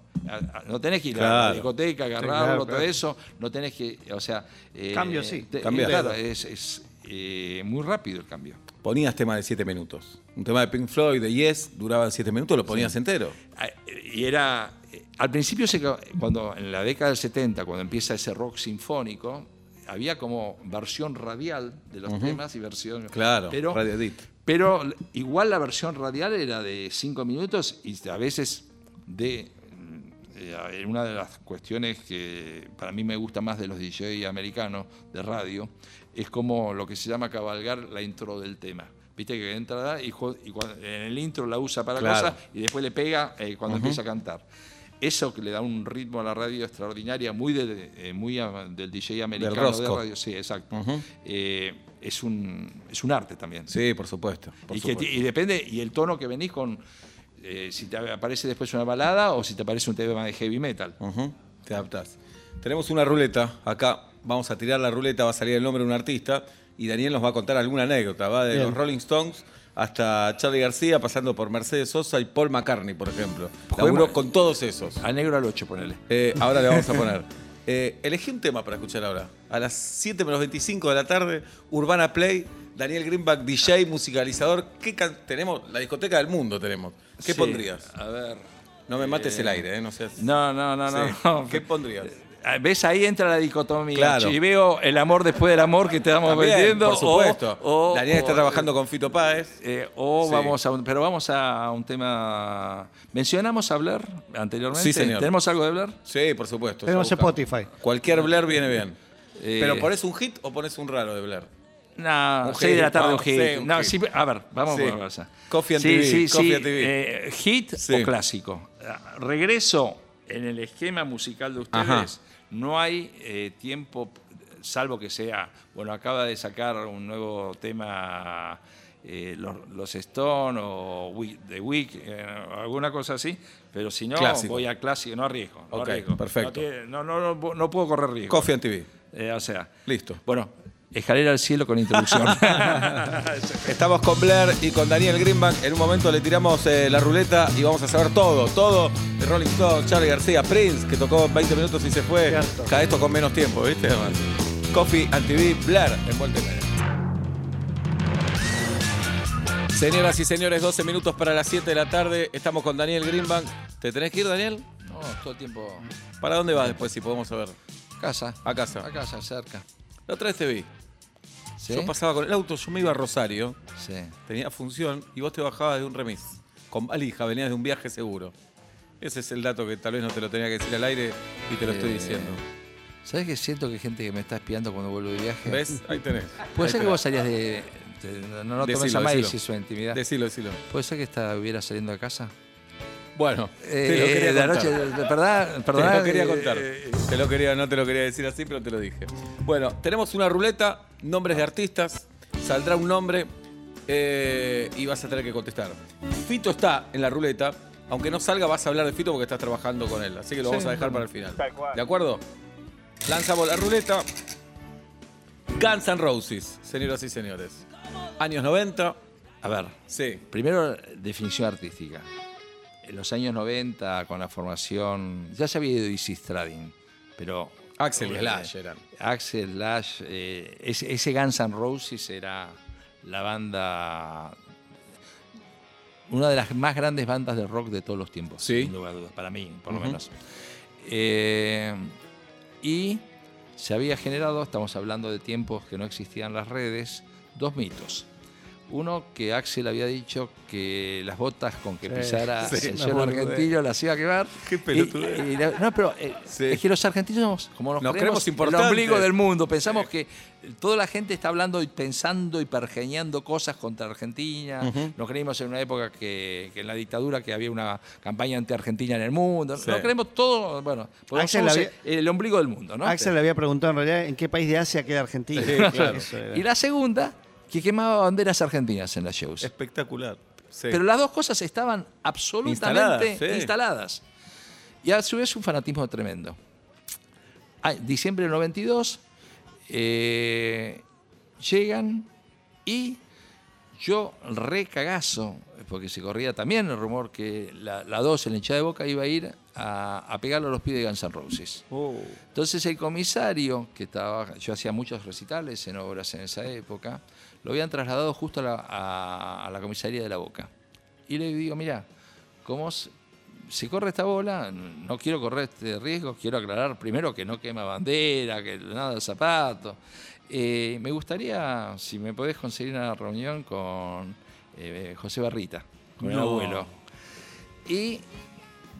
no tenés que ir a la discoteca, agarrarlo, claro, todo claro. eso, no tenés que, o sea... eh, Cambio, sí. te- Cambiar. Claro, es, es, eh, muy rápido el cambio. Ponías tema de 7 minutos. Un tema de Pink Floyd, de Yes, duraba 7 minutos, lo ponías entero. Ah, Y era. eh, Al principio, se, cuando en la década del 70, cuando empieza ese rock sinfónico, había como versión radial de los temas y versión. Claro, pero, Radio Edit. Pero igual la versión radial era de 5 minutos y a veces de. eh, una de las cuestiones que para mí me gusta más de los DJ americanos de radio es como lo que se llama cabalgar la intro del tema. Viste que entra y, y cuando- en el intro la usa para Claro. cosas y después le pega eh, cuando empieza a cantar. Eso que le da un ritmo a la radio extraordinaria, muy, de- eh, muy a- del DJ americano de Roscoe. radio. Sí, exacto. Eh, es, un, es un arte también. Sí, por supuesto. por y, supuesto. depende, y el tono que venís con, eh, si te aparece después una balada o si te aparece un tema de heavy metal. Te adaptás. Tenemos una ruleta acá. Vamos a tirar la ruleta, va a salir el nombre de un artista y Daniel nos va a contar alguna anécdota. Va de Bien. los Rolling Stones hasta Charlie García, pasando por Mercedes Sosa y Paul McCartney, por ejemplo. Juguemos- Laburó con todos esos. A negro al 8, ponele. Eh, ahora le vamos a poner. Eh, elegí un tema para escuchar ahora. A las 7 menos 25 de la tarde, Urbana Play, Daniel Greenback, DJ, musicalizador. ¿Qué tenemos? La discoteca del mundo tenemos. ¿Qué Sí, pondrías? A ver. No me mates el aire, ¿eh? No seas... No, no, no, no, Sí. no. ¿Qué pondrías? Ah, ¿Ves? Ahí entra la dicotomía. Claro. Y veo el amor después del amor que te estamos También, vendiendo. por supuesto. O, o- Daniel está o- trabajando con Fito Páez. eh, o Sí. vamos a un, pero vamos a un tema. ¿Mencionamos a Blair anteriormente? Sí, señor. ¿Tenemos algo de Blair? Sí, por supuesto. Tenemos. Spotify. Cualquier Blair viene bien. Eh, ¿Pero pones un hit o pones un raro de Blair? No, Un 6 de la hit, tarde un hit. sí, un no, hit. sí, a ver, vamos Sí. a ver. esa. Coffee and sí, TV, Sí, Coffee sí, and TV. eh, hit Sí. o clásico. Ah, Regreso en el esquema musical de ustedes. Ajá. No hay eh, tiempo, salvo que sea, bueno, acaba de sacar un nuevo tema eh, los, los Stone o We- The Week, eh, alguna cosa así, pero si no, Clásico. voy a clásico, no arriesgo. no Ok, arriesgo. perfecto. No, no, no, puedo correr riesgo. Coffee and TV. Eh, o sea, Listo. bueno, escalera al cielo con introducción. Estamos con Blair y con Daniel Greenbank. En un momento le tiramos eh, la ruleta y vamos a saber todo, todo de Rolling Stone, Charlie García, Prince, que tocó 20 minutos y se fue. Cierto. Cada vez tocó menos tiempo, ¿viste? Coffee and TV, Blair, en Vuelta y Media. Señoras y señores, 12 minutos para las 7 de la tarde. Estamos con Daniel Greenbank. ¿Te tenés que ir, Daniel? no, todo el tiempo. ¿Para dónde vas después, si podemos saber? Casa. A casa. A casa, cerca. La otra vez te vi. ¿Sí? Yo pasaba con el auto, yo me iba a Rosario. Sí. tenía función y vos te bajabas de un remis. Con valija, venías de un viaje seguro. Ese es el dato que tal vez no te lo tenía que decir al aire y te lo estoy Eh, diciendo. ¿Sabes que siento que hay gente que me está espiando cuando vuelvo de viaje? ¿Ves? Ahí tenés. Puede Ahí ser que vos salías de. de- no no tomes Decilo, a más decilo. su intimidad. Decilo, decilo. ¿Puede ser que estuviera saliendo de casa? Bueno, te lo Eh, quería contar. anoche, de- ¿verdad? Te Perdón, lo quería eh, contar. Te lo quería, no te lo quería decir así, pero te lo dije. Bueno, tenemos una ruleta, nombres de artistas, saldrá un nombre eh, y vas a tener que contestar. Fito está en la ruleta, aunque no salga vas a hablar de Fito porque estás trabajando con él, así que lo Sí, vamos a dejar para el final. ¿De acuerdo? Lanzamos la ruleta. Guns N' Roses, señoras y señores. Años 90. A ver, Sí. primero definición artística. En los años 90, con la formación. Ya se había ido Easy Stradin, pero. Axel Slash eran. Axel, Lash, eh, ese, ese Guns N' Roses era la banda, una de las más grandes bandas de rock de todos los tiempos, Sí. sin lugar a dudas, para mí, por lo menos. Eh, y se había generado, estamos hablando de tiempos que no existían las redes, dos mitos. Uno, que Axel había dicho que las botas con que Sí, pisara sí, el suelo de- argentino las iba a quemar. Qué pelotudez. Y- y la- no, pero eh, Sí. es que los argentinos, como nos, Nos creemos creemos, el ombligo del mundo, pensamos que toda la gente está hablando y pensando y pergeñando cosas contra Argentina. Nos creímos en una época que, que en la dictadura que había una campaña anti-argentina en el mundo. Sí. Nos creemos todo, bueno, Axel somos había- el ombligo del mundo, ¿no? Axel le había preguntado en realidad en qué país de Asia queda Argentina. Claro. Y la segunda, que quemaba banderas argentinas en las shows. Espectacular. Sí. Pero las dos cosas estaban absolutamente Instaladas, sí. instaladas. Y a su vez un fanatismo tremendo. Ah, diciembre del 92, eh, llegan y Yo re cagazo, porque se corría también el rumor que la, la 2 en la hinchada de Boca iba a ir a, a pegarle a los pies de Guns N' Roses. Oh. Entonces el comisario, que estaba, yo hacía muchos recitales en obras en esa época, lo habían trasladado justo a la, a- a la comisaría de la Boca. Y le digo, mira, como s- se corre esta bola, no quiero correr este riesgo, quiero aclarar primero que no quema bandera, que nada de zapatos. Eh, me gustaría, si me podés conseguir una reunión con eh, José Barrita, con el No. abuelo. Y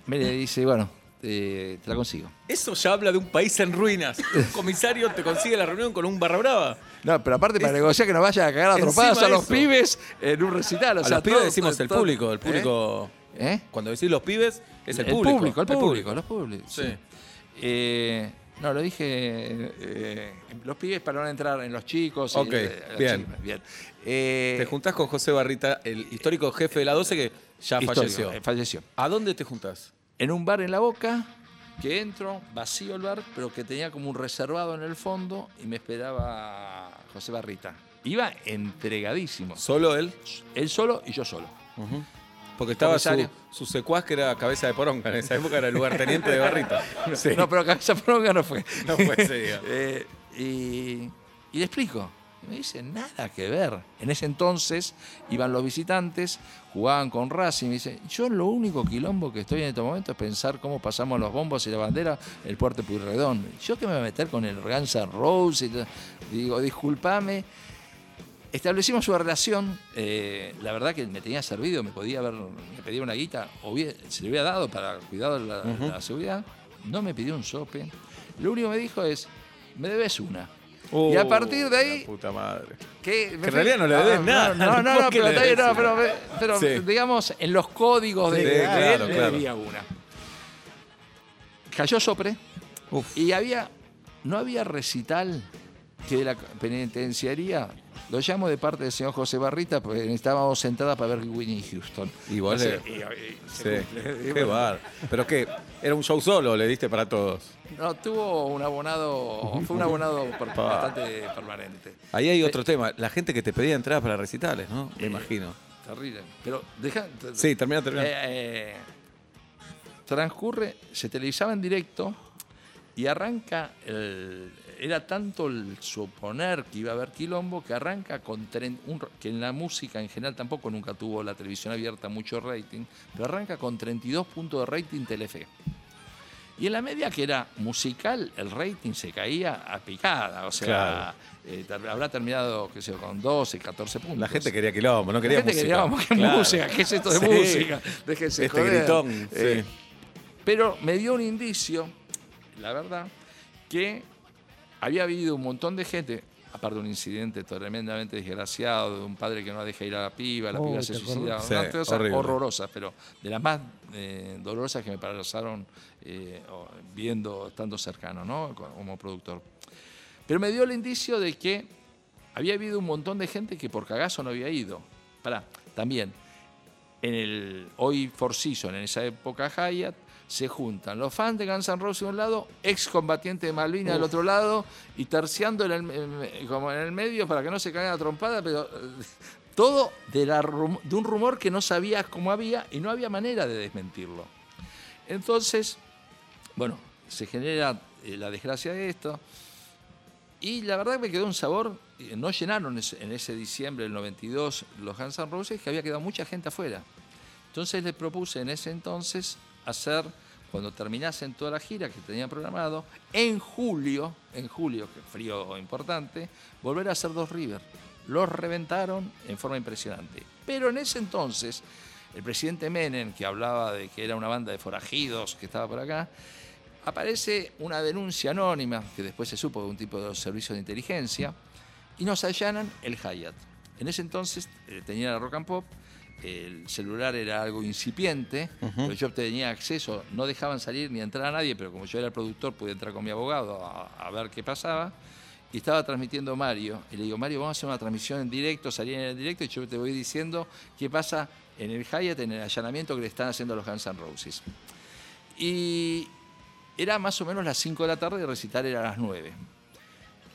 me le dice, bueno, eh, te la consigo. Eso ya habla de un país en ruinas. Un comisario te consigue la reunión con un barra brava. No, pero aparte para Es- negociar que no vaya a cagar a Encima trompadas a los eso. pibes en un recital. O A sea, los pibes todo- decimos el público, el ¿Eh? público. ¿Eh? Cuando decís los pibes, es el, el público. público, el público, los públicos. Sí. sí. Eh, no, lo dije. eh, los pibes para no entrar en los chicos. y, Ok, eh, las bien. chicas, bien. Eh, Te juntás con José Barrita, el histórico jefe de la 12 que ya falleció. eh, falleció. ¿A dónde te juntás? En un bar en la boca, que entro, vacío el bar, pero que tenía como un reservado en el fondo y me esperaba José Barrita. Iba entregadísimo. ¿Solo él? Él solo y yo solo. Porque estaba su, su secuaz que era cabeza de poronga. En esa época era el lugarteniente de Barrita. Sí. No, pero Cabeza Poronga no fue. No fue ese día. Eh, y, y le explico. Y me dice, nada que ver. En ese entonces iban los visitantes, jugaban con Racing. Me dice, yo lo único quilombo que estoy en este momento es pensar cómo pasamos los bombos y la bandera el puerto Puyredón. Yo que me voy a meter con el Guns N' Roses. y? Digo, discúlpame. Establecimos una relación, eh, la verdad que me tenía servido, me podía haber, me pedía una guita, se le había dado para cuidar la, la seguridad, no me pidió un sope. Lo único que me dijo es, me debes una. Y a partir de ahí, Uh, La puta madre. que, en realidad no le debes nada. No, no, no, ¿Por qué pero, no, pero, pero, Sí. digamos, en los códigos de, Sí, de claro, él claro. debía una. Cayó sopre y había, no había recital que de la penitenciaría, lo llamo de parte del señor José Barrita, porque estábamos sentadas para ver Winnie Houston. Vos No sé, Sí. Qué bueno, bar. ¿Pero qué? ¿Era un show solo? ¿Le diste para todos? No, tuvo un abonado, fue un abonado bastante permanente. Ahí hay otro tema. La gente que te pedía entradas para recitales, ¿no? Me imagino. Terrible. Pero deja. Sí, termina, termina. Eh, eh, transcurre, se televisaba en directo y arranca. el- era tanto el suponer que iba a haber quilombo que arranca con. tren- un- que en la música en general tampoco nunca tuvo la televisión abierta mucho rating, pero arranca con 32 puntos de rating Telefe. Y en la media que era musical, el rating se caía a picada. O sea, Claro. eh, ter- habrá terminado, qué sé yo, con 12, 14 puntos. La gente quería quilombo, no quería La gente música. quería más que Claro. música. ¿Qué es esto de Sí. música? Déjense Este joder. gritón, Eh, sí. Pero me dio un indicio, la verdad, que había habido un montón de gente, aparte de un incidente tremendamente desgraciado, de un padre que no deja ir a la piba, la Oh, piba se ¿te suicida, una Sí, cosa horrorosa, pero de las más eh, dolorosas que me pasaron eh, viendo, estando cercano, ¿no? Como productor. Pero me dio el indicio de que había habido un montón de gente que por cagazo no había ido. Pará, también, en el hoy Four Seasons, en esa época Hyatt, se juntan los fans de Guns N' Roses de un lado, excombatientes de Malvinas del otro lado, y terciando en el, como en el medio para que no se caigan a trompada, pero todo de, la de un rumor que no sabías cómo había y no había manera de desmentirlo. Entonces, bueno, se genera eh, la desgracia de esto. Y la verdad que me quedó un sabor, eh, no llenaron en ese diciembre del 92 los Guns N' Roses, que había quedado mucha gente afuera. Entonces le propuse en ese entonces hacer, cuando terminasen toda la gira que tenían programado, en julio, en julio, que frío importante, volver a hacer dos River. Los reventaron en forma impresionante. Pero en ese entonces, el presidente Menem, que hablaba de que era una banda de forajidos que estaba por acá, aparece una denuncia anónima, que después se supo de un tipo de los servicios de inteligencia, y nos allanan el Hyatt. En ese entonces eh, tenía la Rock and Pop, el celular era algo incipiente, pero yo tenía acceso, no dejaban salir ni entrar a nadie, pero como yo era el productor pude entrar con mi abogado a, a ver qué pasaba. Y estaba transmitiendo Mario, y le digo, Mario, vamos a hacer una transmisión en directo, salir en el directo, y yo te voy diciendo qué pasa en el Hyatt, en el allanamiento que le están haciendo los Guns N' Roses. Y era más o menos las 5 de la tarde y el recital era a las 9.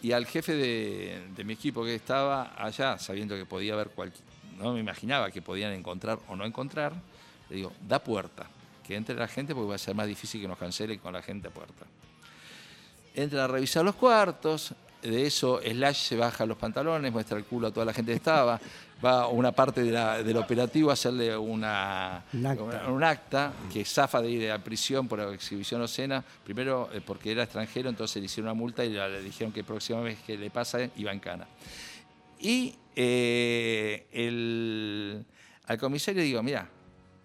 Y al jefe de, de mi equipo que estaba allá, sabiendo que podía haber cualquier no me imaginaba que podían encontrar o no encontrar, le digo, da puerta, que entre la gente porque va a ser más difícil que nos cancelen con la gente a puerta. Entra a revisar los cuartos, de eso Slash se baja los pantalones, muestra el culo a toda la gente que estaba, va a una parte de la- del operativo a hacerle una, Un acta. un acta que zafa de ir a prisión por exhibición obscena, primero eh, porque era extranjero, entonces le hicieron una multa y le dijeron que próxima vez que le pasa iba en cana. Y eh, el- al comisario digo, mira,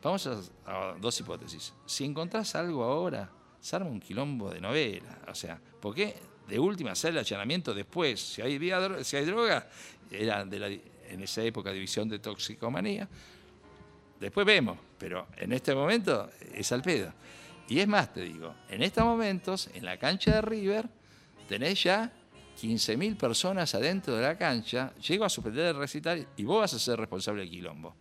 vamos a, dos hipótesis. Si encontrás algo ahora, se arma un quilombo de novela. O sea, ¿por qué de última hacer el allanamiento después? Si hay, si hay droga, era de en esa época división de toxicomanía. Después vemos, pero en este momento es al pedo. Y es más, te digo, en estos momentos, en la cancha de River, tenés ya 15.000 personas adentro de la cancha, llego a suspender el recital y vos vas a ser responsable del quilombo.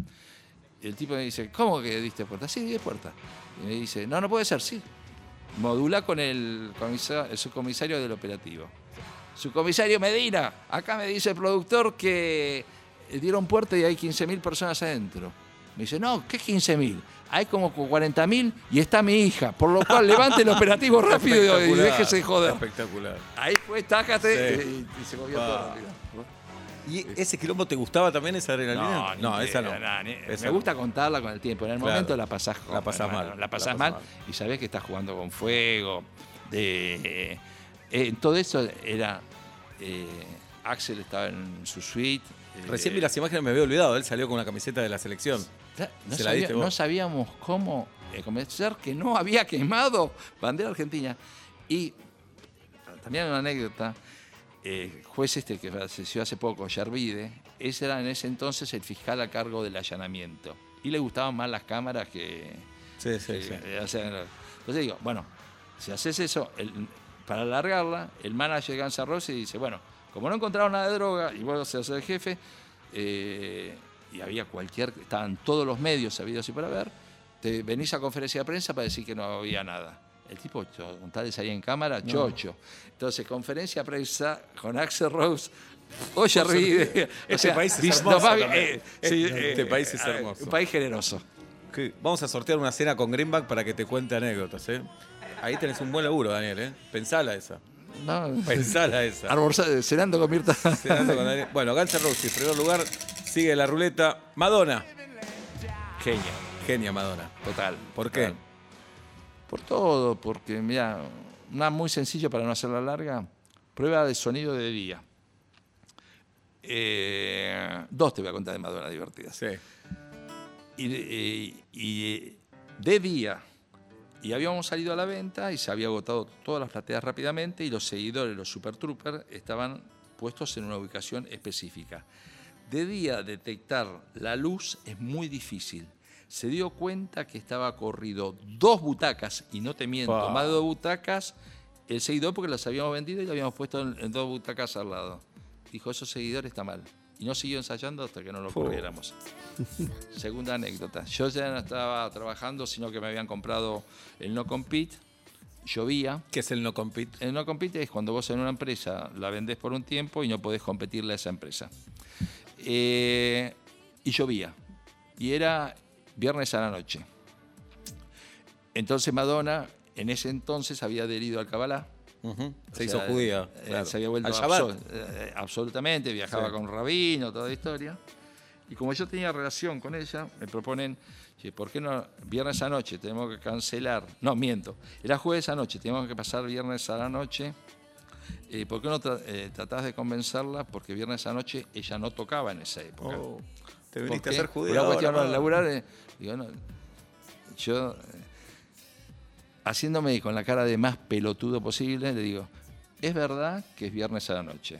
El tipo me dice, ¿cómo que diste puerta? Sí, di puerta. Y me dice, no, no puede ser, sí. Modula con el, el subcomisario del operativo. Subcomisario Medina, acá me dice el productor que dieron puerta y hay 15.000 personas adentro. Me dice, no, ¿qué 15.000? Hay como 40.000 y está mi hija, por lo cual levante el operativo rápido y déjese de joder. Espectacular. Ahí fue, tácate, Sí. y, y se movió todo rápido. ¿Y ese quilombo te gustaba también esa adrenalina? no idea, esa no. nada, ni- Esa me no. gusta contarla con el tiempo. En el Claro. momento la pasás, La pasás mal, La pasás la mal, pasás mal. y sabés que estás jugando con fuego. De, eh, todo eso era. eh, Axel estaba en su suite. eh, Recién vi las imágenes, me había olvidado. Él salió con una camiseta de la selección. No, Se la sabía- diste vos. no sabíamos cómo eh, convencer que no había quemado bandera argentina. Y también una anécdota, eh, juez este que falleció hace poco, Yervide, ese era en ese entonces el fiscal a cargo del allanamiento. Y le gustaban más las cámaras que... Sí, sí, que- sí. eh, o sea, entonces digo, bueno, si haces eso, el- para alargarla, el manager N' Roses dice, bueno, como no encontraron nada de droga y vos sos el jefe, eh, y había cualquier, estaban todos los medios sabidos y para ver, te venís a conferencia de prensa para decir que no había nada. El tipo, con tal de salir en cámara, chocho. Entonces, conferencia de prensa con Axel Rose. Oye, Ride. Este país es hermoso también. Este país es eh, hermoso. Un país generoso. Vamos a sortear una cena con Greenback para que te cuente anécdotas, ¿eh? Ahí tenés un buen laburo, Daniel, ¿eh? Pensala esa. No, Pensala esa. Almorzar- cenando con Mirta. Cenando con Daniel. Bueno, Guns N' Roses, en primer lugar, sigue la ruleta. Madonna. Genio, Genia Madonna. total. ¿Por qué? total. Por todo, porque, mira, una muy sencilla para no hacerla larga, prueba de sonido de día. Eh, dos te voy a contar de Madonna divertidas. Sí. Y, de- eh, y de día, y habíamos salido a la venta y se había agotado todas las plateas rápidamente y los seguidores, los Super Troopers, estaban puestos en una ubicación específica. De día detectar la luz es muy difícil. Se dio cuenta que estaba corrido dos butacas, y no te miento, más de dos butacas, el seguidor porque las habíamos vendido y las habíamos puesto en, en dos butacas al lado. Dijo, esos seguidores está mal. Y no siguió ensayando hasta que no lo corriéramos. Segunda anécdota. Yo ya no estaba trabajando, sino que me habían comprado el no compete. Llovía. ¿Qué es el no compete? El no compete es cuando vos en una empresa la vendés por un tiempo y no podés competirle a esa empresa. Eh, y llovía. Y era viernes a la noche. Entonces Madonna, en ese entonces, había adherido al Kabbalah. Se O hizo sea, judía. eh, claro. Se había vuelto Al Shabbat. abso- eh, absolutamente, viajaba Sí. con rabino, toda la historia. Y como yo tenía relación con ella, me proponen, ¿por qué no viernes a noche tenemos que cancelar? No, miento. Era jueves a noche, tenemos que pasar viernes a la noche. Eh, ¿Por qué no tra- eh, tratás de convencerla? Porque viernes a noche ella no tocaba en esa época. Oh, te ¿Por viniste a ser Por judía. Una cuestión ahora, de laburar, eh, digo, no, yo, eh, haciéndome con la cara de más pelotudo posible, le digo, es verdad que es viernes a la noche,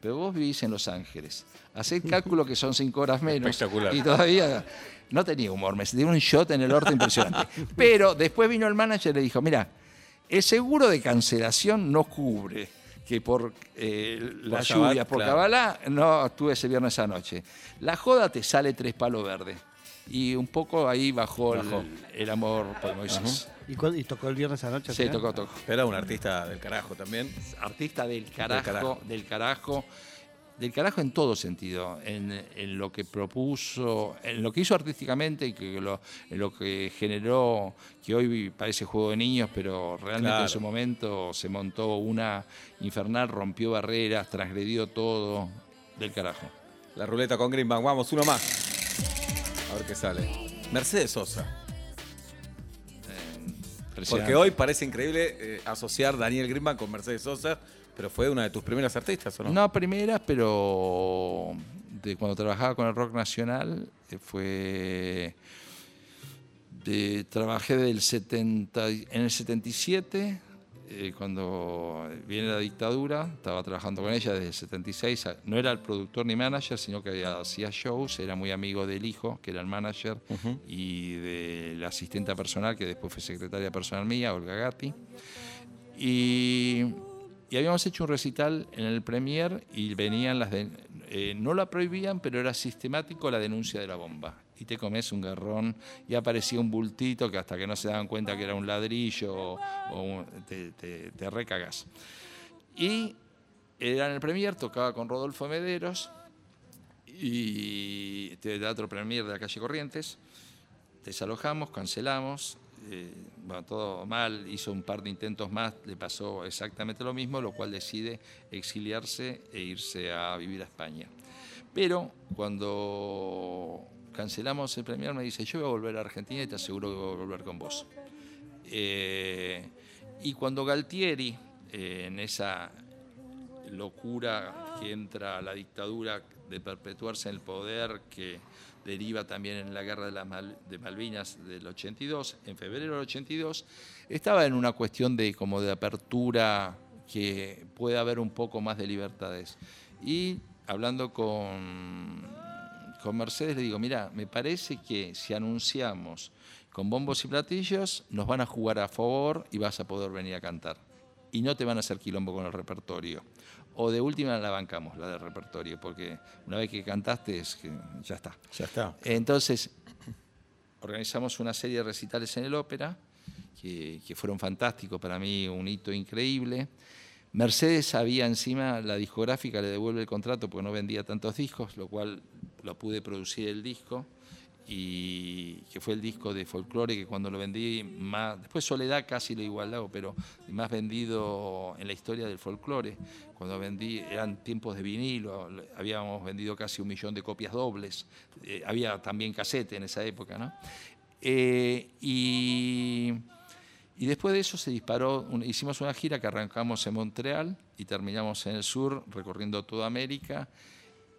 pero vos vivís en Los Ángeles. Hacé el cálculo que son cinco horas menos. Espectacular. Y todavía no tenía humor, me dio un shot en el orto impresionante. Pero después vino el manager y le dijo, mira, el seguro de cancelación no cubre que por eh, la Por lluvia, por claro. Kabbalah, no estuve ese viernes anoche. La joda te sale tres palos verdes. Y un poco ahí bajó, el- Bajó. El, amor por Moisés. ¿Y, cuál- y tocó el viernes anoche? Sí, tocó, tocó. Era un artista del carajo también. Artista del carajo, carajo. del carajo. del carajo en todo sentido, en, en lo que propuso, en lo que hizo artísticamente y que lo, en lo que generó, que hoy parece juego de niños, pero realmente Claro. en su momento se montó una infernal, rompió barreras, transgredió todo del carajo. La ruleta con Greenbank. Vamos, uno más. A ver qué sale. Mercedes Sosa. Porque hoy parece increíble eh, asociar Daniel Greenbank con Mercedes Sosa, pero fue una de tus primeras artistas, ¿o no? No primeras, pero de cuando trabajaba con el rock nacional eh, fue de, trabajé del 70, y- en el 77 eh, cuando viene la dictadura, estaba trabajando con ella desde el 76, a- no era el productor ni manager, sino que hacía shows, era muy amigo del hijo, que era el manager, y de la asistenta personal, que después fue secretaria personal mía, Olga Gatti. Y, y habíamos hecho un recital en el Premier y venían las... de- eh, no la prohibían, pero era sistemático la denuncia de la bomba. Y te comes un garrón y aparecía un bultito que hasta que no se daban cuenta que era un ladrillo o, te recagas. Y era en el Premier, tocaba con Rodolfo Mederos y este Teatro Premier de la calle Corrientes. Desalojamos, cancelamos, eh, bueno, todo mal, hizo un par de intentos más, le pasó exactamente lo mismo, lo cual decide exiliarse e irse a vivir a España. Pero cuando cancelamos el Premier me dice, yo voy a volver a Argentina y te aseguro que voy a volver con vos. Eh, y cuando Galtieri, eh, en esa locura que entra la dictadura de perpetuarse en el poder, que deriva también en la guerra de, las de Malvinas del 82, en febrero del 82, estaba en una cuestión de como de apertura que pueda haber un poco más de libertades. Y hablando con, con Mercedes le digo, mira, me parece que si anunciamos con bombos y platillos, nos van a jugar a favor y vas a poder venir a cantar. Y no te van a hacer quilombo con el repertorio. O de última la bancamos, la del repertorio, porque una vez que cantaste es que ya está. Ya está. Entonces, organizamos una serie de recitales en el ópera, que, que fueron fantásticos para mí, un hito increíble. Mercedes había encima, la discográfica le devuelve el contrato porque no vendía tantos discos, lo cual lo pude producir el disco, y que fue el disco de folclore que cuando lo vendí más, después Soledad casi lo igualado, pero más vendido en la historia del folclore. Cuando vendí, eran tiempos de vinilo, habíamos vendido casi un millón de copias dobles, eh, había también cassette en esa época, ¿no? Eh, y, y después de eso se disparó, un- hicimos una gira que arrancamos en Montreal y terminamos en el sur, recorriendo toda América.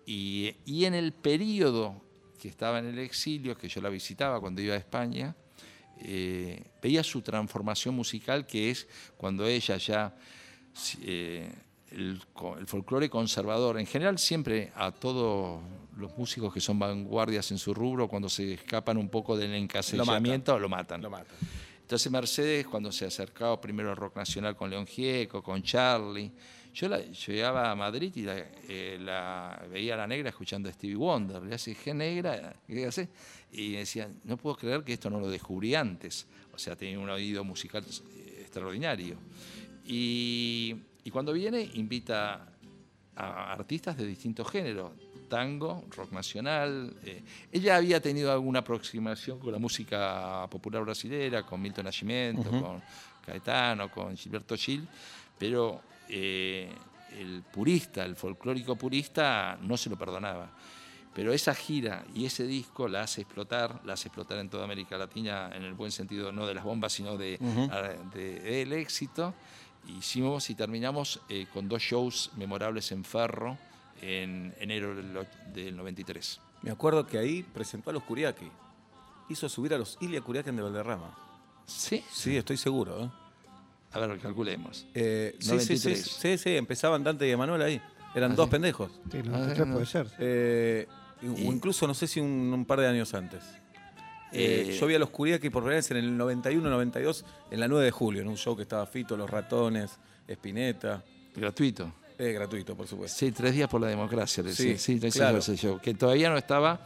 Y, y en el periodo que estaba en el exilio, que yo la visitaba cuando iba a España, eh, veía su transformación musical, que es cuando ella ya, eh, el, folclore conservador, en general siempre a todos los músicos que son vanguardias en su rubro, cuando se escapan un poco del encasillamiento, lo matan. Lo matan. Entonces Mercedes, cuando se acercaba primero al rock nacional con León Gieco, con Charlie, yo, la, llegaba a Madrid y la, eh, la- veía a la negra escuchando a Stevie Wonder. Le decía, ¿qué negra? ¿Qué hace? Y decía, no puedo creer que esto no lo descubrí antes. O sea, tenía un oído musical eh, extraordinario. Y cuando viene, invita a artistas de distintos géneros, tango, rock nacional. eh, ella había tenido alguna aproximación con la música popular brasilera, con Milton Nascimento, con Caetano, con Gilberto Gil, pero eh, el purista, el folclórico purista, no se lo perdonaba. Pero esa gira y ese disco la hace explotar, la hace explotar en toda América Latina, en el buen sentido, no de las bombas, sino de, de- del éxito. Hicimos y terminamos eh, con dos shows memorables en Ferro en enero del, och- del 93. Me acuerdo que ahí presentó a los Curiaki. Hizo subir a los Ilia Curiaken de Valderrama. ¿Sí? Sí, estoy seguro. ¿eh? A ver, calculemos. Eh, sí, sí, sí, 93. sí, sí, empezaban Dante y Emanuel ahí. Eran ¿Ah, dos sí? pendejos. Sí, Ah, 93 no. puede ser. Eh, o incluso, no sé si un, un par de años antes. Eh, Eh, yo vi a los Curiaki por primera vez en el 91-92, en la 9 de julio, en un show que estaba Fito, Los Ratones, Espineta. Gratuito. Eh, gratuito, por supuesto. Sí, tres días por la democracia. Sí, sí, ese claro. ese show. Que todavía no estaba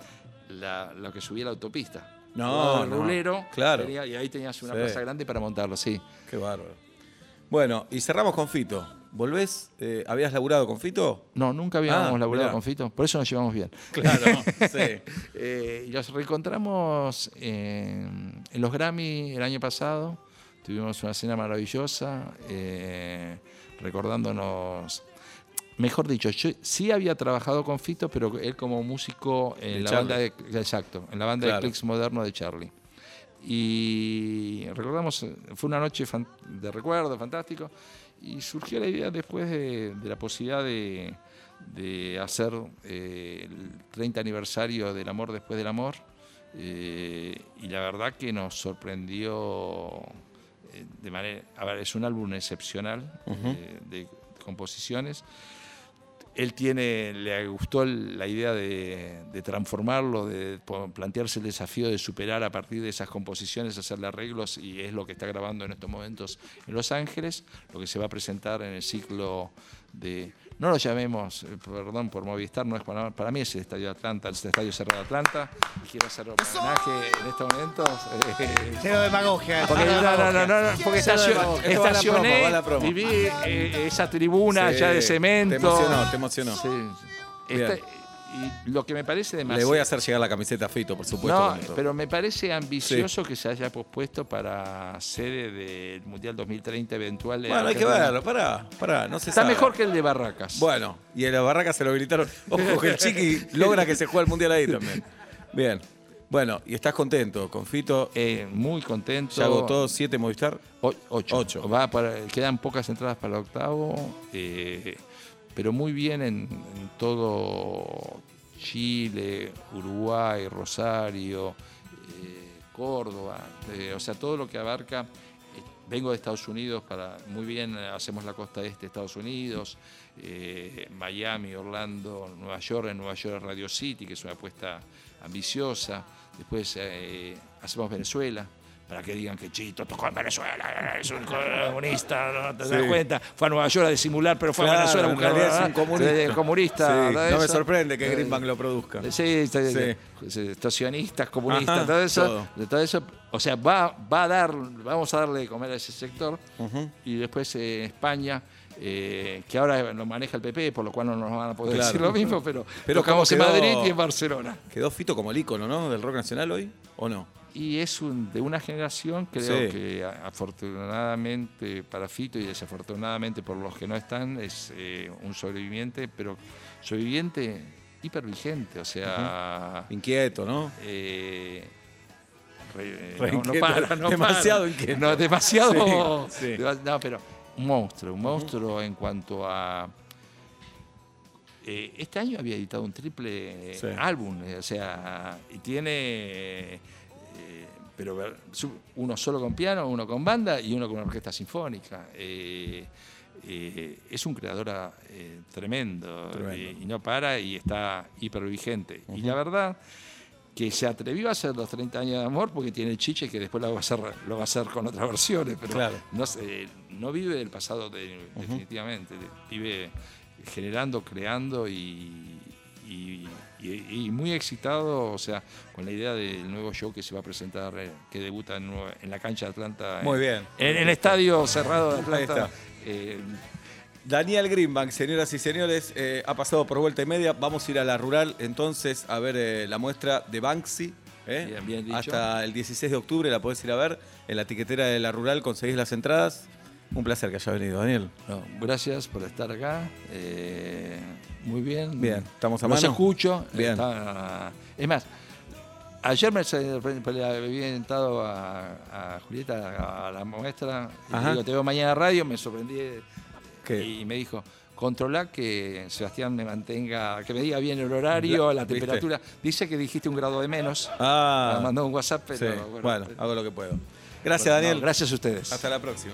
la- lo que subía la autopista. No, no, rulero. claro. tenía- y ahí tenías una Sí. plaza grande para montarlo, sí. Qué bárbaro. Bueno, y cerramos con Fito. volvés, eh, ¿habías laburado con Fito? No, nunca habíamos Ah, laburado mirá. con Fito, por eso nos llevamos bien. Claro, sí. Eh, y los reencontramos en, en los Grammy el año pasado. Tuvimos una cena maravillosa, eh, recordándonos. Mejor dicho, yo sí había trabajado con Fito, pero él como músico en De la Charlie. banda de, exacto, en la banda Claro. de Clicks Moderno de Charlie. Y recordamos, fue una noche de recuerdo, fantástico, y surgió la idea después de, de la posibilidad de, de hacer eh, el 30 aniversario del amor después del amor, eh, y la verdad que nos sorprendió eh, de manera, a ver, es un álbum excepcional eh, de composiciones. Él tiene, le gustó la idea de, de transformarlo, de plantearse el desafío de superar a partir de esas composiciones, hacerle arreglos, y es lo que está grabando en estos momentos en Los Ángeles, lo que se va a presentar en el ciclo de, no lo llamemos, eh, perdón por Movistar, no es para, para mí es el Estadio Atlanta, el Estadio Cerrado Atlanta, y quiero hacer homenaje en estos momentos. eh, Cero demagogia. porque, cero no, no, no, no, porque estacioné, promo, va a la promo. viví eh, esa tribuna Sí, ya de cemento. Te emocionó, te emocionó. Sí. Y lo que me parece Le demasiado. voy a hacer llegar la camiseta a Fito, por supuesto. no, pero me parece ambicioso que se haya pospuesto para sede del Mundial 2030 eventual. de Bueno, hay que verlo, pará, pará, no se Está sabe. mejor que el de Barracas. Bueno, y en la barraca se lo gritaron. Ojo que el Chiqui logra que se juegue el Mundial ahí también. Bien. Bueno, y estás contento con Fito. Eh, muy contento. Ya agotó siete Movistar. O- ocho. Ocho. Va para- quedan pocas entradas para el octavo, eh, pero muy bien en, todo Chile, Uruguay, Rosario, eh, Córdoba, eh, o sea, todo lo que abarca. eh, vengo de Estados Unidos, para muy bien hacemos la costa este de Estados Unidos, Miami, Orlando, Nueva York, en Nueva York Radio City, que es una apuesta ambiciosa. Después hacemos Venezuela, para que digan que Chito tocó en Venezuela, es un comunista, no te das Sí. cuenta. Fue a Nueva York a disimular, pero fue Claro, a Venezuela a en buscar realidad es un ¿verdad? comunista. Sí, comunista, Sí, ¿verdad no me eso? sorprende que Eh, Greenbank lo produzca. Sí, está- Sí. sí, estacionistas, comunistas, Ajá, todo eso, todo. de todo eso, o sea, va, va a dar, vamos a darle de comer a ese sector y después eh, España, eh, que ahora lo maneja el PP, por lo cual no nos van a poder Claro. decir lo mismo, pero, Pero tocamos en ¿cómo quedó? Madrid y en Barcelona. ¿Quedó Fito como el ícono, ¿no? Del rock nacional hoy, ¿o no? Y es un- de una generación, creo Sí. que afortunadamente para Fito y desafortunadamente por los que no están, es eh, un sobreviviente, pero sobreviviente hipervigente, o sea, Inquieto, ¿no? eh, re- Re no, no inquieto, para, no demasiado para. inquieto. No, demasiado. Sí, sí. dema- No, pero un monstruo, un monstruo en cuanto a. eh, este año había editado un triple álbum, eh, o sea, y tiene. Pero uno solo con piano, uno con banda y uno con orquesta sinfónica. Eh, eh, es un creador eh, tremendo, Tremendo. y no para y está hipervigente. Y la verdad que se atrevió a hacer los 30 años de amor porque tiene el chiche que después lo va a hacer, lo va a hacer con otras versiones, pero Claro. no, vive del pasado de- definitivamente, vive generando, creando y, y- y- y muy excitado, o sea, con la idea del nuevo show que se va a presentar, eh, que debuta en, la cancha de Atlanta. Muy en- bien. En el estadio cerrado de Atlanta. eh, Daniel Greenbank, señoras y señores, eh, ha pasado por vuelta y media. Vamos a ir a la rural entonces a ver eh, la muestra de Banksy. ¿eh? Bien, bien dicho. Hasta el 16 de octubre la podés ir a ver. En la tiquetera de la rural conseguís las entradas. Un placer que haya venido, Daniel. No, gracias por estar acá. eh, muy bien. Bien, ¿estamos a Los mano? escucho. Bien. está- es más, ayer me había inventado a, a Julieta a la muestra. y digo, te veo mañana en radio. Me sorprendí ¿Qué? y me dijo. Controla que Sebastián me mantenga, que me diga bien el horario, La- la ¿viste? temperatura. Dice que dijiste un grado de menos. Ah, Me mandó un WhatsApp, pero sí. bueno. bueno, hago lo que puedo. Gracias, Bueno, Daniel. no, gracias a ustedes. Hasta la próxima.